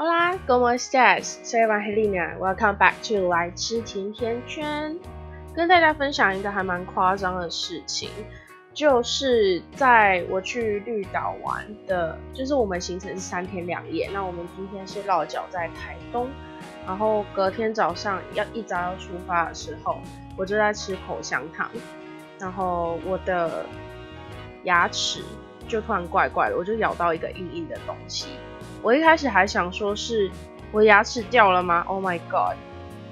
Hola, ¿cómo estás? Soy Evangelina. Welcome back to 来吃甜甜圈。跟大家分享一个还蛮夸张的事情，就是在我去绿岛玩的，就是我们行程是三天两夜。那我们今天是落脚在台东，然后隔天早上要一早要出发的时候，我就在吃口香糖，然后我的牙齿就突然怪怪的，我就咬到一个硬硬的东西。我一开始还想说是我牙齿掉了吗？Oh my god！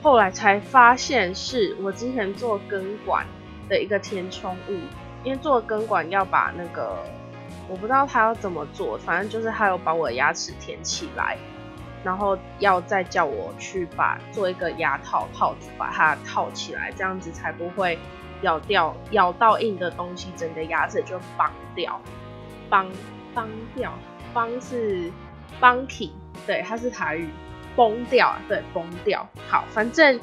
后来才发现是我之前做根管的一个填充物，因为做根管要把那个我不知道他要怎么做，反正就是他有把我的牙齿填起来，然后要再叫我去把做一个牙套套子把它套起来，这样子才不会咬掉咬到硬的东西，整个牙齿就崩掉，崩崩掉，崩是。崩起，对，它是台语，崩掉，对，崩掉。好，反正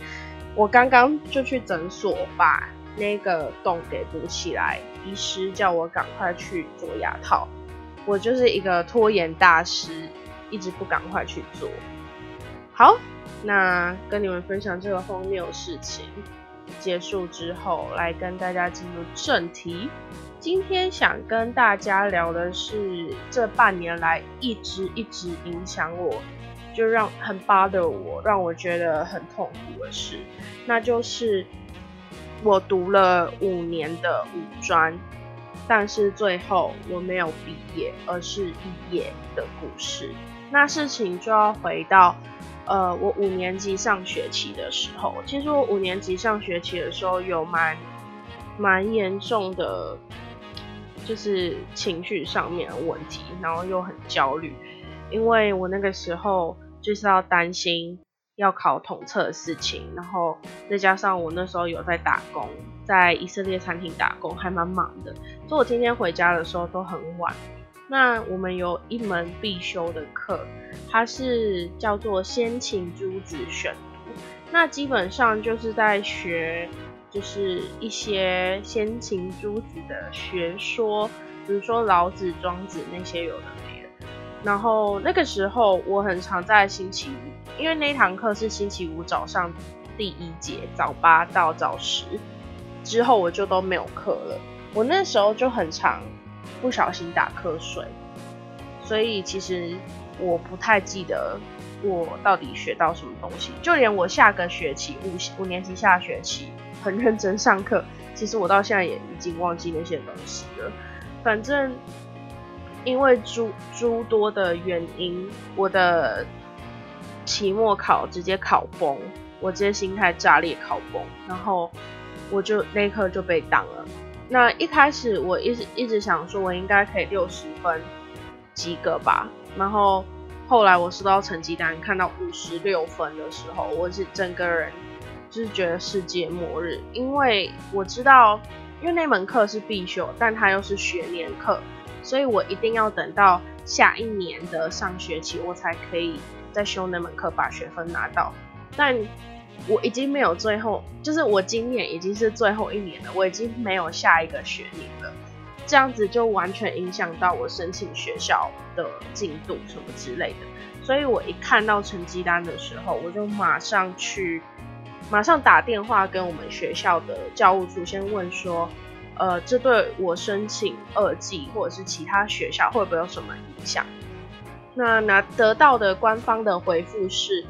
我刚刚就去诊所把那个洞给补起来，医师叫我赶快去做牙套。我就是一个拖延大师，一直不赶快去做。好，那跟你们分享这个荒谬事情结束之后，来跟大家进入正题。今天想跟大家聊的是这半年来一直一直影响我，就让很 bother 我，让我觉得很痛苦的事，那就是我读了五年的五专，但是最后我没有毕业，而是毕业的故事。那事情就要回到，呃，我五年级上学期的时候，其实我五年级上学期的时候有蛮蛮严重的。就是情绪上面的问题，然后又很焦虑，因为我那个时候就是要担心要考统测的事情，然后再加上我那时候有在打工，在以色列餐厅打工，还蛮忙的，所以我今天回家的时候都很晚。那我们有一门必修的课，它是叫做先秦诸子选，那基本上就是在学。就是一些先秦诸子的学说，比如说老子、庄子那些有的没的。然后那个时候我很常在星期五，因为那堂课是星期五早上第一节，早八到早十，之后我就都没有课了。我那时候就很常不小心打瞌睡，所以其实我不太记得我到底学到什么东西，就连我下个学期五五年级下学期。很认真上课，其实我到现在也已经忘记那些东西了。反正因为诸诸多的原因，我的期末考直接考崩，我直接心态炸裂考崩，然后我就那刻就被挡了。那一开始我一直一直想说，我应该可以六十分及格吧。然后后来我收到成绩单，看到五十六分的时候，我是整个人。就是觉得世界末日，因为我知道，因为那门课是必修，但它又是学年课，所以我一定要等到下一年的上学期，我才可以再修那门课，把学分拿到。但我已经没有最后，就是我今年已经是最后一年了，我已经没有下一个学年了，这样子就完全影响到我申请学校的进度什么之类的。所以我一看到成绩单的时候，我就马上去。马上打电话跟我们学校的教务处先问说，呃，这对我申请二季或者是其他学校会不会有什么影响？那拿得到的官方的回复是，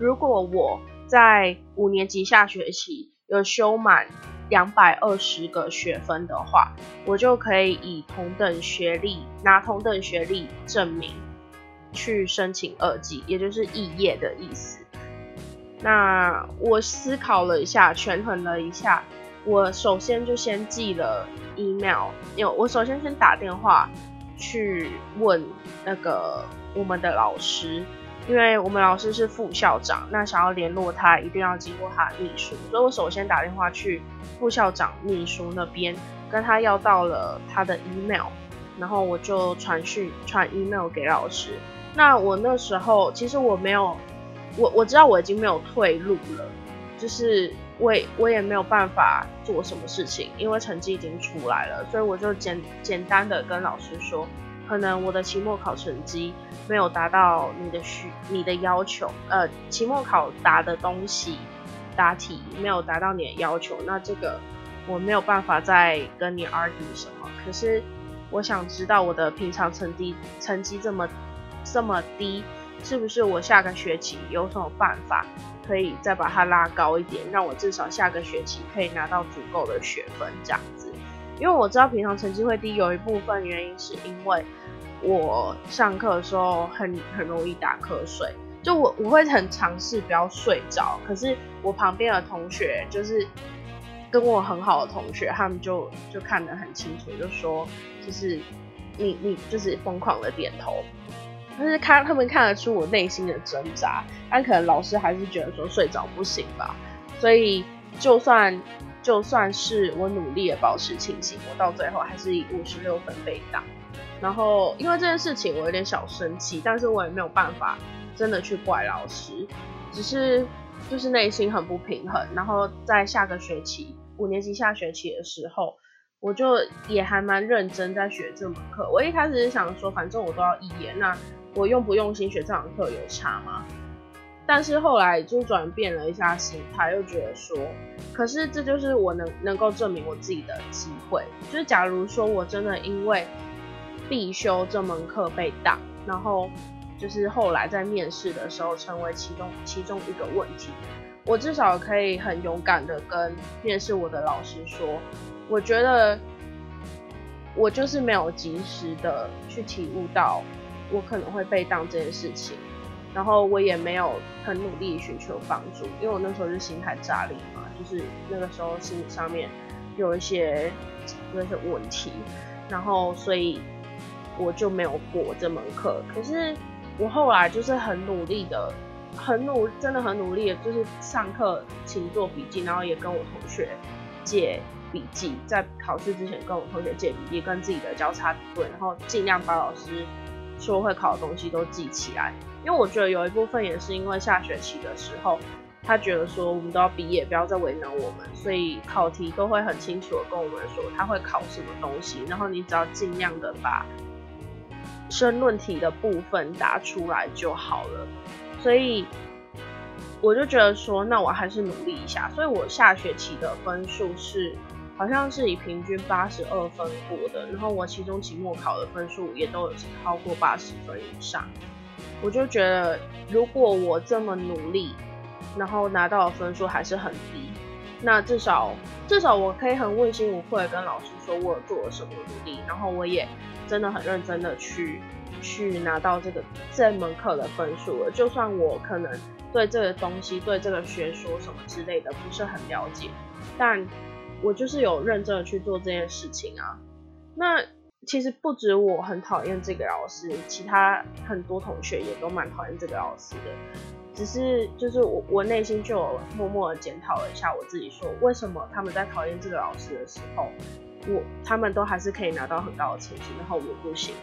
如果我在五年级下学期有修满两百二十个学分的话，我就可以以同等学历拿同等学历证明去申请二技，也就是肄业的意思。那我思考了一下，权衡了一下，我首先就先寄了 email，有我首先先打电话去问那个我们的老师，因为我们老师是副校长，那想要联络他一定要经过他的秘书，所以我首先打电话去副校长秘书那边，跟他要到了他的 email，然后我就传讯传 email 给老师。那我那时候其实我没有。我我知道我已经没有退路了，就是我我也没有办法做什么事情，因为成绩已经出来了，所以我就简简单的跟老师说，可能我的期末考成绩没有达到你的需你的要求，呃，期末考答的东西答题没有达到你的要求，那这个我没有办法再跟你 argue 什么。可是我想知道我的平常成绩成绩这么这么低，是不是我下个学期有什么办法可以再把它拉高一点，让我至少下个学期可以拿到足够的学分这样子？因为我知道平常成绩会低，有一部分原因是因为我上课的时候很很容易打瞌睡，就我我会很尝试不要睡着，可是我旁边的同学就是跟我很好的同学，他们就就看得很清楚，就说就是你你就是疯狂的点头，但是看他们看得出我内心的挣扎，但可能老师还是觉得说睡着不行吧，所以就算。就算是我努力的保持清醒，我到最后还是以五十六分被挡。然后因为这件事情，我有点小生气，但是我也没有办法真的去怪老师，只是就是内心很不平衡。然后在下个学期五年级下学期的时候，我就也还蛮认真在学这门课。我一开始是想说，反正我都要一言，那我用不用心学这堂课有差吗？但是后来就转变了一下心态，又觉得说，可是这就是我能能够证明我自己的机会。就是假如说我真的因为必修这门课被挡，然后就是后来在面试的时候成为其中其中一个问题，我至少可以很勇敢的跟面试我的老师说，我觉得我就是没有及时的去体悟到我可能会被当这件事情。然后我也没有很努力寻求帮助，因为我那时候是心态炸裂嘛，就是那个时候心理上面有一些那些问题，然后所以我就没有过这门课。可是我后来就是很努力的，很努，真的很努力的，就是上课请做笔记，然后也跟我同学借笔记，在考试之前跟我同学借笔记，跟自己的交叉比对，然后尽量把老师说会考的东西都记起来。因为我觉得有一部分也是因为下学期的时候，他觉得说我们都要毕业，不要再为难我们，所以考题都会很清楚的跟我们说他会考什么东西，然后你只要尽量的把申论题的部分答出来就好了。所以我就觉得说，那我还是努力一下。所以我下学期的分数是好像是以平均八十二分过的，然后我期中期末考的分数也都有超过八十分以上。我就觉得，如果我这么努力，然后拿到的分数还是很低，那至少至少我可以很问心无愧的跟老师说，我做了什么努力，然后我也真的很认真的去去拿到这个这门课的分数了。就算我可能对这个东西、对这个学说什么之类的不是很了解，但我就是有认真的去做这件事情啊。那。其实不止我很讨厌这个老师，其他很多同学也都蛮讨厌这个老师的。只是就是我我内心就有默默的检讨了一下我自己，说为什么他们在讨厌这个老师的时候，我他们都还是可以拿到很高的成绩，然后我不行。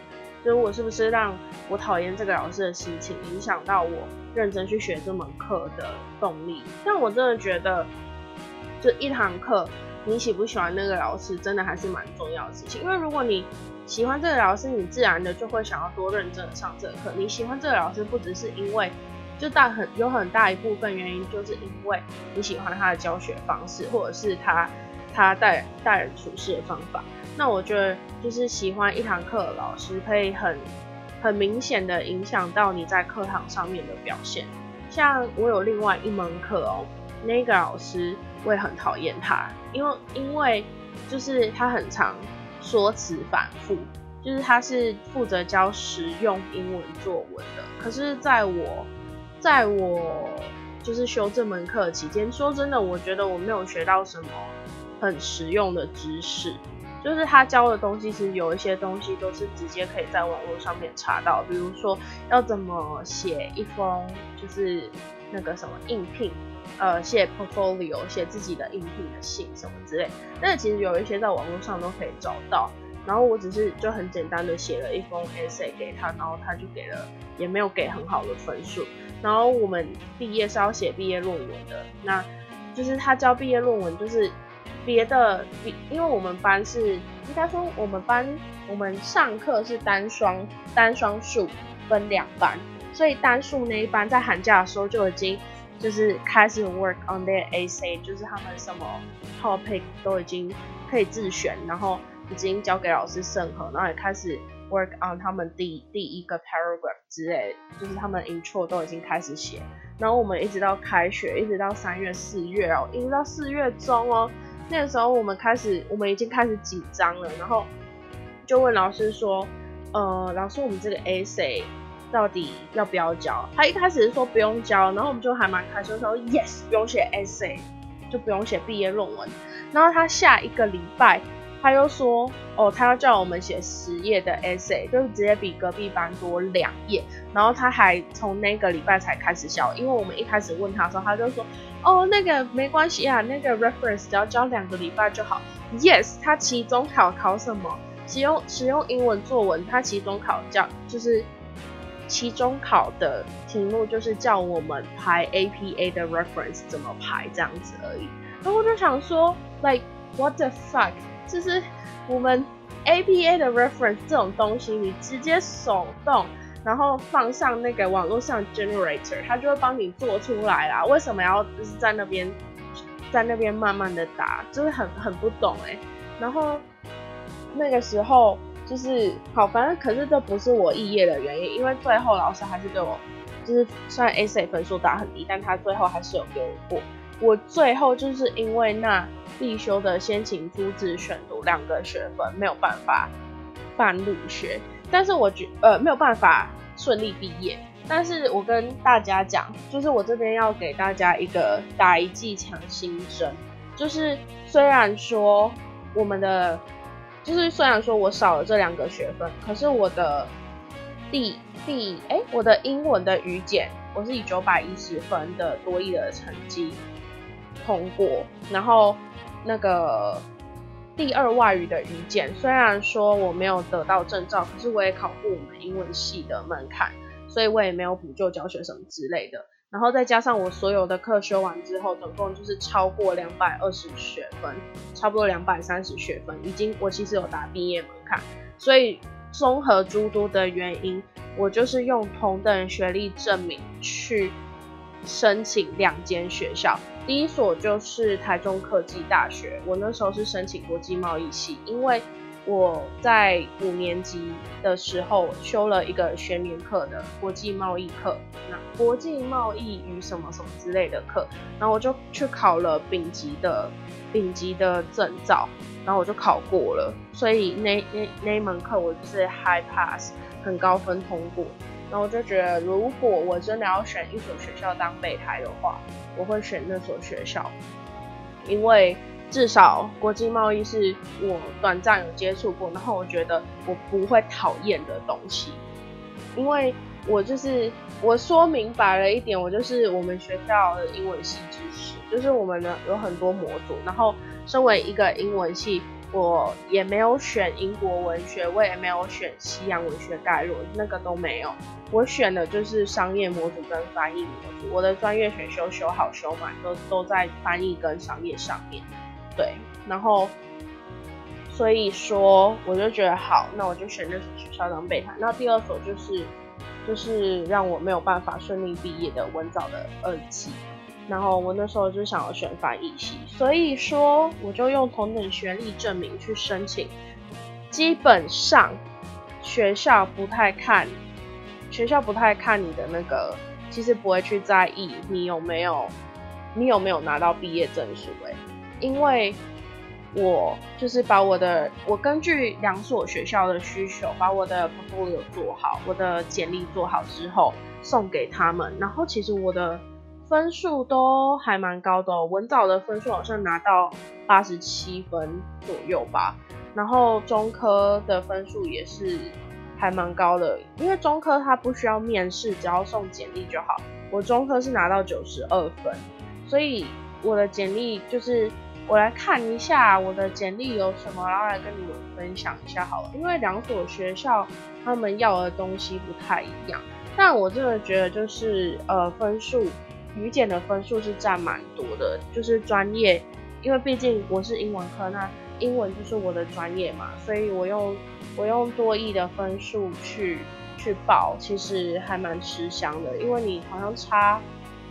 所以我是不是让我讨厌这个老师的心情影响到我认真去学这门课的动力？但我真的觉得，就一堂课，你喜不喜欢那个老师，真的还是蛮重要的事情。因为如果你喜欢这个老师，你自然的就会想要多认真的上这个课。你喜欢这个老师，不只是因为就大很有很大一部分原因，就是因为你喜欢他的教学方式，或者是他他待待人处事的方法。那我觉得就是喜欢一堂课的老师，可以很很明显的影响到你在课堂上面的表现。像我有另外一门课哦，那个老师我也很讨厌他，因为因为就是他很常。说辞反复，就是他是负责教实用英文作文的。可是，在我，在我就是修这门课期间，说真的，我觉得我没有学到什么很实用的知识。就是他教的东西，其实有一些东西都是直接可以在网络上面查到，比如说要怎么写一封，就是那个什么应聘。呃，写 portfolio，写自己的应聘的信什么之类，但其实有一些在网络上都可以找到。然后我只是就很简单的写了一封 essay 给他，然后他就给了，也没有给很好的分数。然后我们毕业是要写毕业论文的，那就是他教毕业论文，就是别的，因为我们班是应该说我们班我们上课是单双单双数分两班，所以单数那一班在寒假的时候就已经就是开始 work on their essay，就是他们什么 topic 都已经可以自选，然后已经交给老师审核，然后也开始。work on 他们第第一个 paragraph 之类，就是他们 intro 都已经开始写，然后我们一直到开学，一直到三月四月哦，一直到四月中哦，那个时候我们开始，我们已经开始紧张了，然后就问老师说，呃，老师我们这个 essay 到底要不要交？他一开始是说不用交，然后我们就还蛮开心，说 yes 不用写 essay，就不用写毕业论文，然后他下一个礼拜。他又说，哦，他要叫我们写十页的 essay，就是直接比隔壁班多两页。然后他还从那个礼拜才开始教，因为我们一开始问他的时候，他就说，哦，那个没关系啊，那个 reference 只要教两个礼拜就好。Yes，他期中考考什么？使用使用英文作文，他期中考教就是期中考的题目就是叫我们排 APA 的 reference 怎么排这样子而已。然后我就想说，like what the fuck？就是我们 APA 的 reference 这种东西，你直接手动，然后放上那个网络上 generator，它就会帮你做出来啦。为什么要就是在那边在那边慢慢的打，就是很很不懂哎。然后那个时候就是好，反正可是这不是我肄业的原因，因为最后老师还是给我，就是虽然 essay 分数打很低，但他最后还是有给我过。我最后就是因为那。必修的先请朱子选读两个学分没有办法办入学，但是我觉呃没有办法顺利毕业。但是我跟大家讲，就是我这边要给大家一个打一剂强心针，就是虽然说我们的，就是虽然说我少了这两个学分，可是我的第第哎我的英文的语检，我是以九百一十分的多益的成绩通过，然后。那个第二外语的语检，虽然说我没有得到证照，可是我也考过我们英文系的门槛，所以我也没有补救教学什么之类的。然后再加上我所有的课修完之后，总共就是超过两百二十学分，差不多两百三十学分，已经我其实有达毕业门槛。所以综合诸多的原因，我就是用同等学历证明去申请两间学校。第一所就是台中科技大学，我那时候是申请国际贸易系，因为我在五年级的时候修了一个学年课的国际贸易课，那国际贸易与什么什么之类的课，然后我就去考了丙级的丙级的证照，然后我就考过了，所以那那那一门课我就是 high pass，很高分通过。然后我就觉得，如果我真的要选一所学校当备胎的话，我会选那所学校，因为至少国际贸易是我短暂有接触过，然后我觉得我不会讨厌的东西，因为我就是我说明白了一点，我就是我们学校的英文系知识，就是我们呢有很多模组，然后身为一个英文系。我也没有选英国文学，我也没有选西洋文学概论，那个都没有。我选的就是商业模组跟翻译模组。我的专业选修修好修满，都都在翻译跟商业上面。对，然后所以说我就觉得好，那我就选那所学校当备胎。那第二所就是就是让我没有办法顺利毕业的文藻的二期。然后我那时候就想要选翻译系，所以说我就用同等学历证明去申请。基本上学校不太看，学校不太看你的那个，其实不会去在意你有没有，你有没有拿到毕业证书哎，因为我就是把我的，我根据两所学校的需求，把我的 portfolio 做好，我的简历做好之后送给他们，然后其实我的。分数都还蛮高的，文藻的分数好像拿到八十七分左右吧，然后中科的分数也是还蛮高的，因为中科它不需要面试，只要送简历就好。我中科是拿到九十二分，所以我的简历就是我来看一下我的简历有什么，然后来跟你们分享一下好了。因为两所学校他们要的东西不太一样，但我真的觉得就是呃分数。语检的分数是占蛮多的，就是专业，因为毕竟我是英文科，那英文就是我的专业嘛，所以我用我用多亿的分数去去报，其实还蛮吃香的，因为你好像差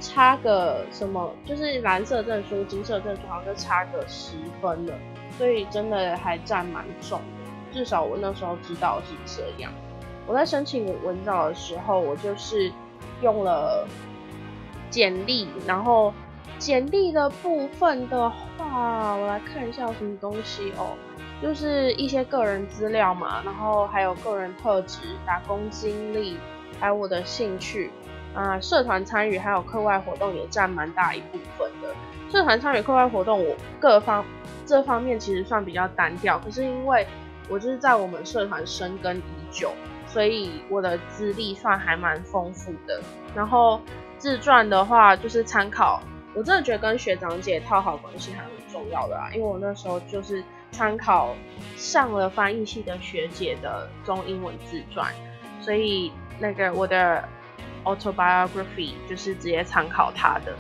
差个什么，就是蓝色证书、金色证书好像就差个十分了，所以真的还占蛮重的，至少我那时候知道是这样。我在申请文藻的时候，我就是用了简历，然后。简历的部分的话，我来看一下有什么东西哦，就是一些个人资料嘛，然后还有个人特质、打工经历，还有我的兴趣啊，社团参与还有课外活动也占蛮大一部分的。社团参与课外活动，我各方这方面其实算比较单调，可是因为我就是在我们社团深耕已久，所以我的资历算还蛮丰富的。然后自传的话，就是参考。我真的觉得跟学长姐套好关系还蛮重要的啊，因为我那时候就是参考上了翻译系的学姐的中英文自传，所以那个我的 autobiography 就是直接参考他的，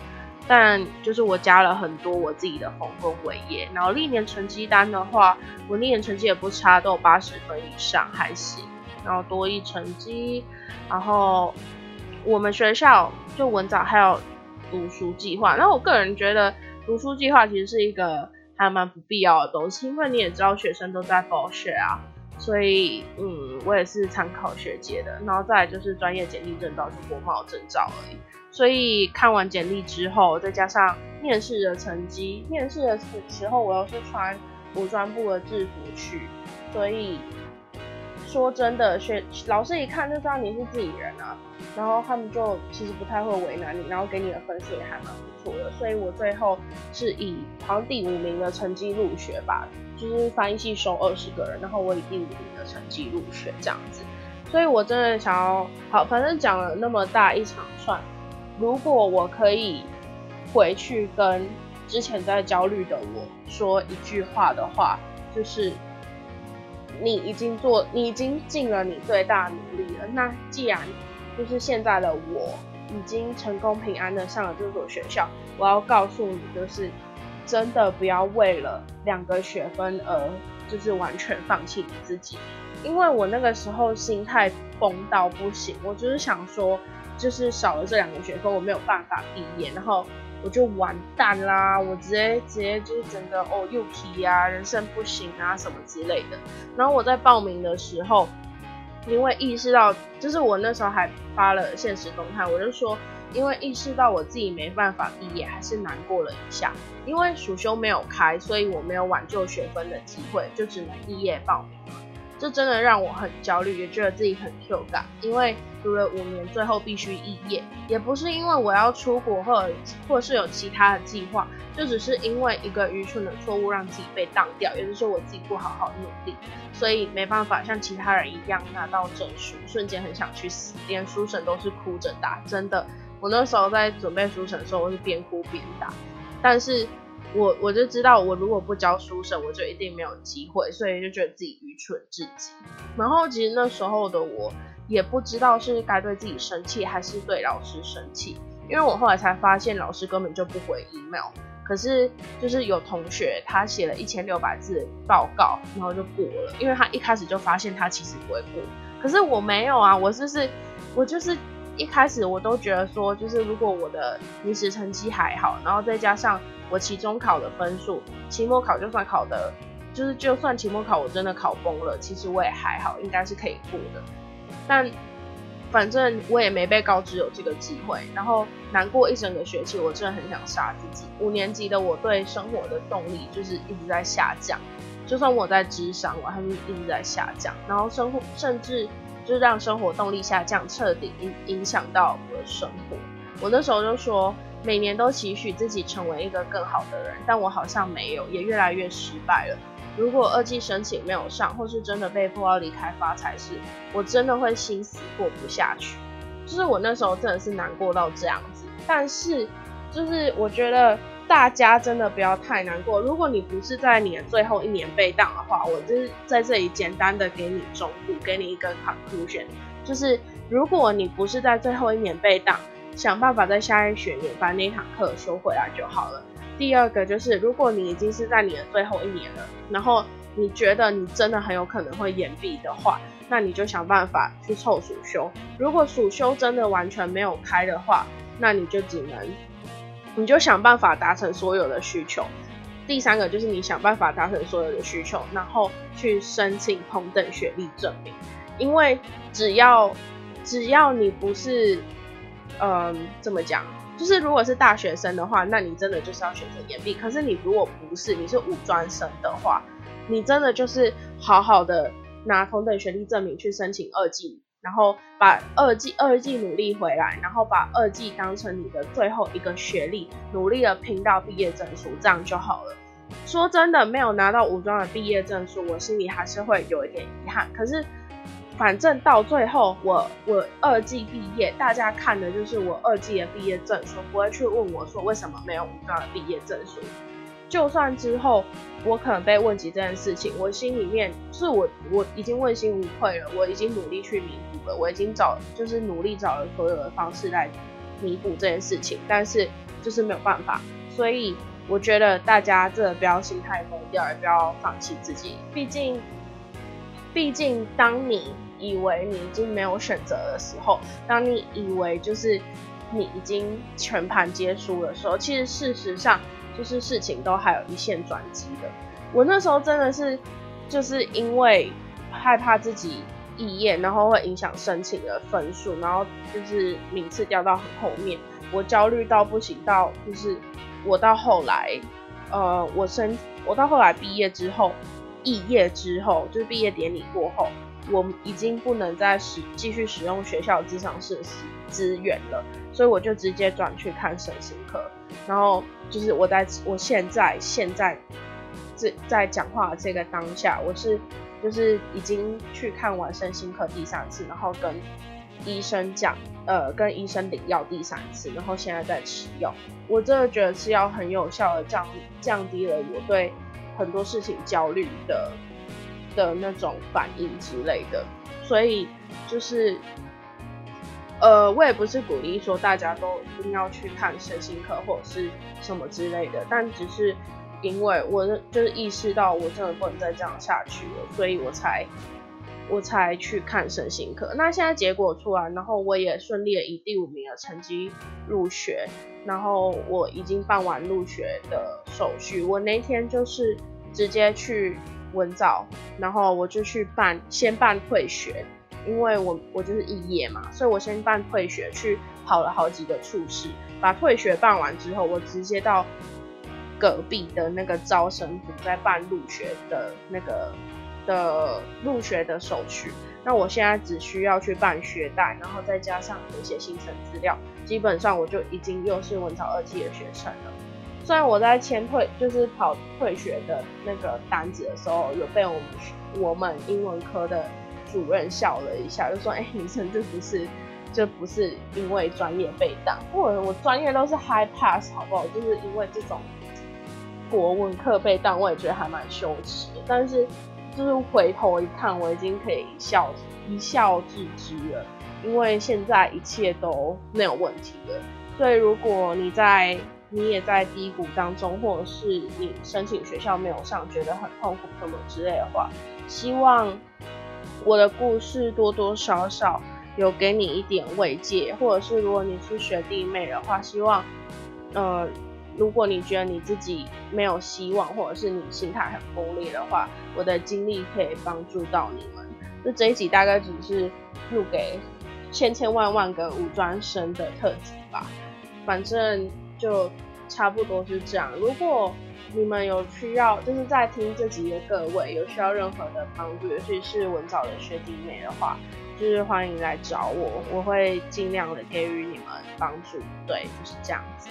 但就是我加了很多我自己的丰功伟业，然后历年成绩单的话，我历年成绩也不差，都有八十分以上还行，然后多一成绩，然后我们学校就文藻还有。读书计划，那我个人觉得读书计划其实是一个还蛮不必要的东西，因为你也知道学生都在报学啊，所以嗯，我也是参考学姐的，然后再来就是专业简历证照就国贸证照而已，所以看完简历之后，再加上面试的成绩，面试的时候我又是穿武装部的制服去，所以。说真的，学老师一看就知道你是自己人啊，然后他们就其实不太会为难你，然后给你的分数也还蛮不错的，所以我最后是以好像第五名的成绩入学吧，就是翻译系收二十个人，然后我以第五名的成绩入学这样子，所以我真的想要好，反正讲了那么大一长串，如果我可以回去跟之前在焦虑的我说一句话的话，就是。你已经做，你已经尽了你最大努力了。那既然就是现在的我已经成功平安的上了这所学校，我要告诉你，就是真的不要为了两个学分而就是完全放弃你自己。因为我那个时候心态崩到不行，我就是想说，就是少了这两个学分，我没有办法毕业，然后。我就完蛋啦！我直接直接就是整个哦又皮啊，人生不行啊什么之类的。然后我在报名的时候，因为意识到，就是我那时候还发了现实动态，我就说，因为意识到我自己没办法毕业，还是难过了一下。因为暑修没有开，所以我没有挽救学分的机会，就只能毕业报名了。这真的让我很焦虑，也觉得自己很 Q 感，因为读了五年，最后必须肄业，也不是因为我要出国或者或是有其他的计划，就只是因为一个愚蠢的错误让自己被当掉，也就是说我自己不好好努力，所以没办法像其他人一样拿到证书，瞬间很想去死，连书审都是哭着打，真的，我那时候在准备书审的时候，我是边哭边打，但是。我我就知道，我如果不教书生，我就一定没有机会，所以就觉得自己愚蠢至极。然后其实那时候的我也不知道是该对自己生气，还是对老师生气，因为我后来才发现老师根本就不回 email。可是就是有同学他写了一千六百字报告，然后就过了，因为他一开始就发现他其实不会过。可是我没有啊，我就是我就是一开始我都觉得说，就是如果我的平时成绩还好，然后再加上。我期中考的分数，期末考就算考的，就是就算期末考我真的考崩了，其实我也还好，应该是可以过的。但反正我也没被告知有这个机会，然后难过一整个学期，我真的很想杀自己。五年级的我对生活的动力就是一直在下降，就算我在智商，我还是一直在下降。然后生活甚至就是让生活动力下降，彻底影影响到我的生活。我那时候就说。每年都期许自己成为一个更好的人，但我好像没有，也越来越失败了。如果二季申请没有上，或是真的被迫要离开发财市，我真的会心死过不下去。就是我那时候真的是难过到这样子。但是，就是我觉得大家真的不要太难过。如果你不是在你的最后一年被当的话，我就是在这里简单的给你忠告，给你一个 conclusion，就是如果你不是在最后一年被当。想办法在下一学年把那堂课修回来就好了。第二个就是，如果你已经是在你的最后一年了，然后你觉得你真的很有可能会延毕的话，那你就想办法去凑暑修。如果暑修真的完全没有开的话，那你就只能，你就想办法达成所有的需求。第三个就是你想办法达成所有的需求，然后去申请同等学历证明。因为只要只要你不是，嗯，怎么讲？就是如果是大学生的话，那你真的就是要选择延毕。可是你如果不是，你是五专生的话，你真的就是好好的拿同等学历证明去申请二技，然后把二季二季努力回来，然后把二季当成你的最后一个学历，努力的拼到毕业证书，这样就好了。说真的，没有拿到五专的毕业证书，我心里还是会有一点遗憾。可是。反正到最后，我我二季毕业，大家看的就是我二季的毕业证书，不会去问我说为什么没有五专的毕业证书。就算之后我可能被问及这件事情，我心里面是我我已经问心无愧了，我已经努力去弥补了，我已经找就是努力找了所有的方式来弥补这件事情，但是就是没有办法。所以我觉得大家真的不要心态崩掉，也不要放弃自己，毕竟。毕竟，当你以为你已经没有选择的时候，当你以为就是你已经全盘皆输的时候，其实事实上就是事情都还有一线转机的。我那时候真的是就是因为害怕自己肄业，然后会影响申请的分数，然后就是名次掉到很后面，我焦虑到不行，到就是我到后来，呃，我申我到后来毕业之后。毕业之后，就是毕业典礼过后，我已经不能再使继续使用学校智商室资资源了，所以我就直接转去看神心科。然后就是我在我现在现在这在讲话这个当下，我是就是已经去看完身心科第三次，然后跟医生讲，呃，跟医生领药第三次，然后现在在吃药。我真的觉得吃药很有效的降降低了我对。很多事情焦虑的的那种反应之类的，所以就是，呃，我也不是鼓励说大家都一定要去看身心科或者是什么之类的，但只是因为我就是意识到我真的不能再这样下去了，所以我才我才去看身心科。那现在结果出来，然后我也顺利的以第五名的成绩入学。然后我已经办完入学的手续，我那天就是直接去文藻，然后我就去办，先办退学，因为我我就是肄业嘛，所以我先办退学，去跑了好几个处室，把退学办完之后，我直接到隔壁的那个招生部再办入学的那个的入学的手续。那我现在只需要去办学贷，然后再加上填写新生资料，基本上我就已经又是文藻二期的学生了。虽然我在签退，就是跑退学的那个单子的时候，有被我们我们英文科的主任笑了一下，就说：“哎，女生这不是，这不是因为专业被挡，或者我专业都是 high pass，好不好？就是因为这种国文课被挡，我也觉得还蛮羞耻。但是。”就是回头一看，我已经可以一笑一笑置之了，因为现在一切都没有问题了。所以如果你在你也在低谷当中，或者是你申请学校没有上，觉得很痛苦什么之类的话，希望我的故事多多少少有给你一点慰藉，或者是如果你是学弟妹的话，希望呃。如果你觉得你自己没有希望，或者是你心态很崩裂的话，我的经历可以帮助到你们。就这一集大概只是录给千千万万个五专生的特辑吧，反正就差不多是这样。如果你们有需要，就是在听这集的各位有需要任何的帮助，尤其是文藻的学弟妹的话，就是欢迎来找我，我会尽量的给予你们帮助。对，就是这样子。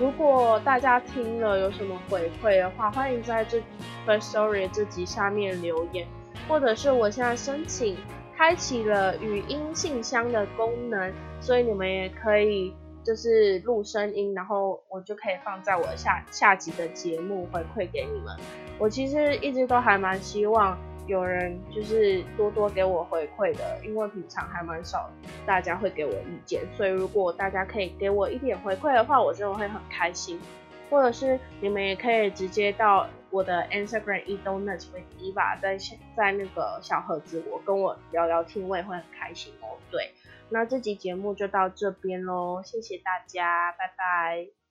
如果大家听了有什么回馈的话，欢迎在这 first story 这集下面留言，或者是我现在申请开启了语音信箱的功能，所以你们也可以就是录声音，然后我就可以放在我下下集的节目回馈给你们。我其实一直都还蛮希望有人就是多多给我回馈的，因为平常还蛮少大家会给我意见，所以如果大家可以给我一点回馈的话，我真的会很开心。或者是你们也可以直接到我的 Instagram e d o n u t 里面，你把在在那个小盒子我跟我聊聊天，我也会很开心哦。对。那这集节目就到这边喽，谢谢大家，拜拜。